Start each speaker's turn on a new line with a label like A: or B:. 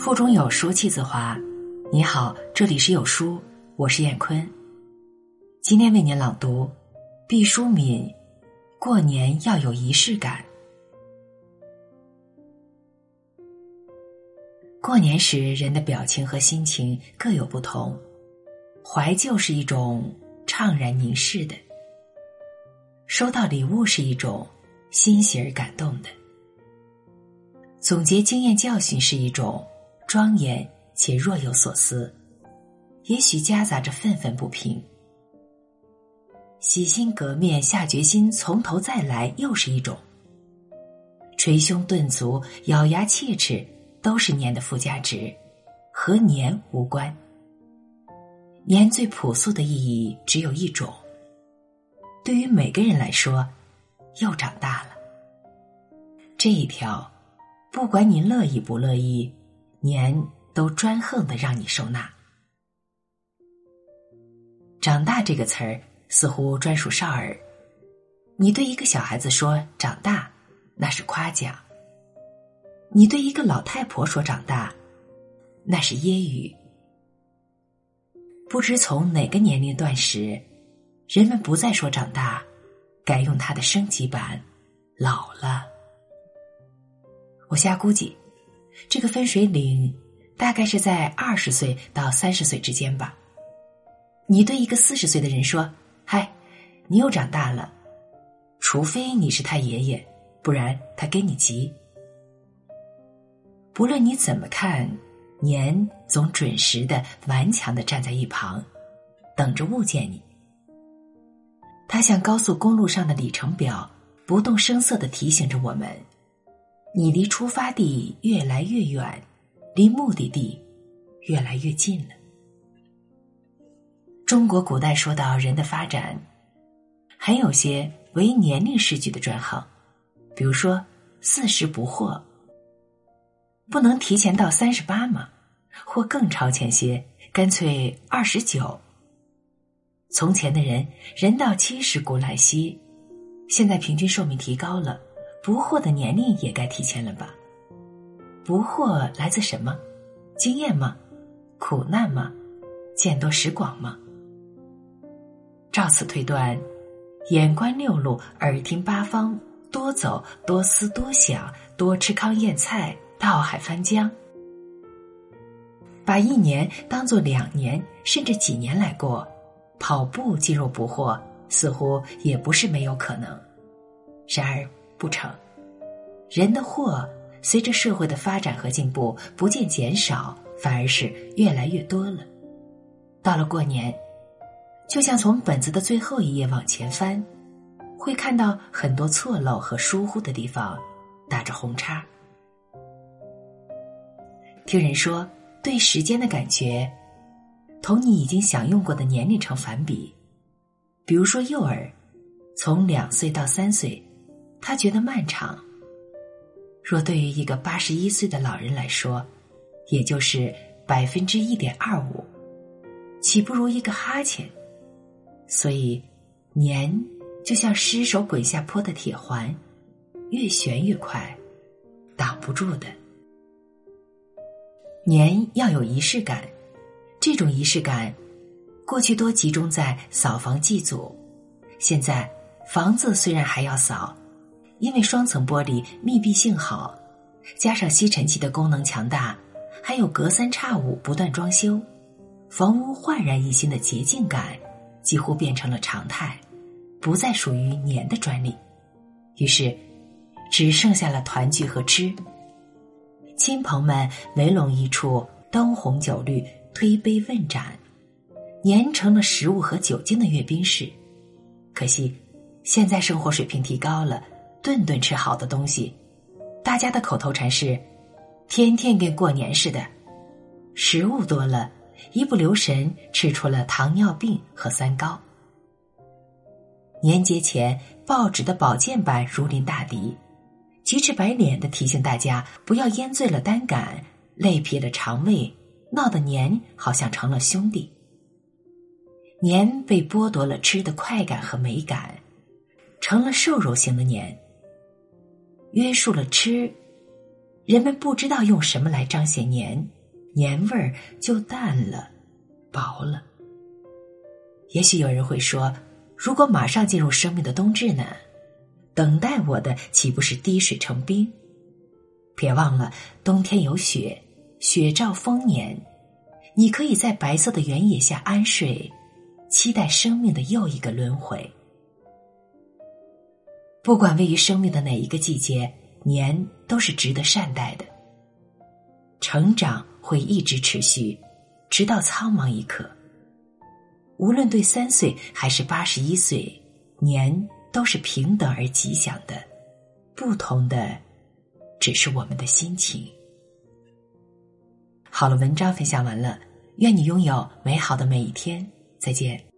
A: 腹中有书气自华。你好，这里是有书，我是燕坤。今天为您朗读毕淑敏《过年要有仪式感》。过年时，人的表情和心情各有不同。怀旧是一种怅然凝视的，收到礼物是一种欣喜而感动的，总结经验教训是一种庄严且若有所思，也许夹杂着愤愤不平。洗心革面、下决心从头再来又是一种，捶胸顿足、咬牙切齿都是年的附加值，和年无关。年最朴素的意义只有一种，对于每个人来说，又长大了。这一条，不管你乐意不乐意，年都专横的让你收纳。长大这个词儿似乎专属少儿，你对一个小孩子说长大，那是夸奖；你对一个老太婆说长大，那是揶揄。不知从哪个年龄段时，人们不再说长大，改用它的升级版“老了”。我瞎估计，这个分水岭大概是在二十岁到三十岁之间吧。你对一个四十岁的人说：“嗨，你又长大了。”除非你是他爷爷，不然他跟你急。不论你怎么看。年总准时的、顽强的站在一旁，等着物见你。它像高速公路上的里程表，不动声色的提醒着我们：你离出发地越来越远，离目的地越来越近了。中国古代说到人的发展，还有些为年龄试句的专号，比如说四十不惑。不能提前到三十八吗？或更超前些，干脆二十九。从前的人人到七十古来稀，现在平均寿命提高了，不惑的年龄也该提前了吧？不惑来自什么？经验吗？苦难吗？见多识广吗？照此推断，眼观六路，耳听八方，多走多思多想，多吃糠咽菜。到海翻江，把一年当做两年甚至几年来过，跑步进入不惑，似乎也不是没有可能。然而不成，人的祸随着社会的发展和进步不见减少，反而是越来越多了。到了过年，就像从本子的最后一页往前翻，会看到很多错漏和疏忽的地方，打着红叉。听人说，对时间的感觉，同你已经享用过的年龄成反比。比如说，幼儿从两岁到三岁，他觉得漫长；若对于一个八十一岁的老人来说，也就是百分之一点二五，岂不如一个哈欠？所以，年就像失手滚下坡的铁环，越旋越快，挡不住的。年要有仪式感，这种仪式感，过去多集中在扫房祭祖，现在房子虽然还要扫，因为双层玻璃密闭性好，加上吸尘器的功能强大，还有隔三差五不断装修，房屋焕然一新的洁净感几乎变成了常态，不再属于年的专利，于是只剩下了团聚和吃。亲朋们围拢一处，灯红酒绿，推杯问盏，年成了食物和酒精的阅兵式。可惜，现在生活水平提高了，顿顿吃好的东西，大家的口头禅是：“天天跟过年似的。”食物多了，一不留神吃出了糖尿病和三高。年节前，报纸的保健版如临大敌。急赤白脸的提醒大家不要烟醉了单杆，累疲了肠胃，闹得年好像成了兄弟。年被剥夺了吃的快感和美感，成了瘦肉型的年。约束了吃，人们不知道用什么来彰显年，年味儿就淡了，薄了。也许有人会说，如果马上进入生命的冬至呢？等待我的岂不是滴水成冰？别忘了，冬天有雪，雪兆丰年，你可以在白色的原野下安睡，期待生命的又一个轮回。不管位于生命的哪一个季节，年都是值得善待的。成长会一直持续，直到苍茫一刻。无论对三岁还是八十一岁，年都是平等而吉祥的。不同的，只是我们的心情。好了，文章分享完了，愿你拥有美好的每一天。再见。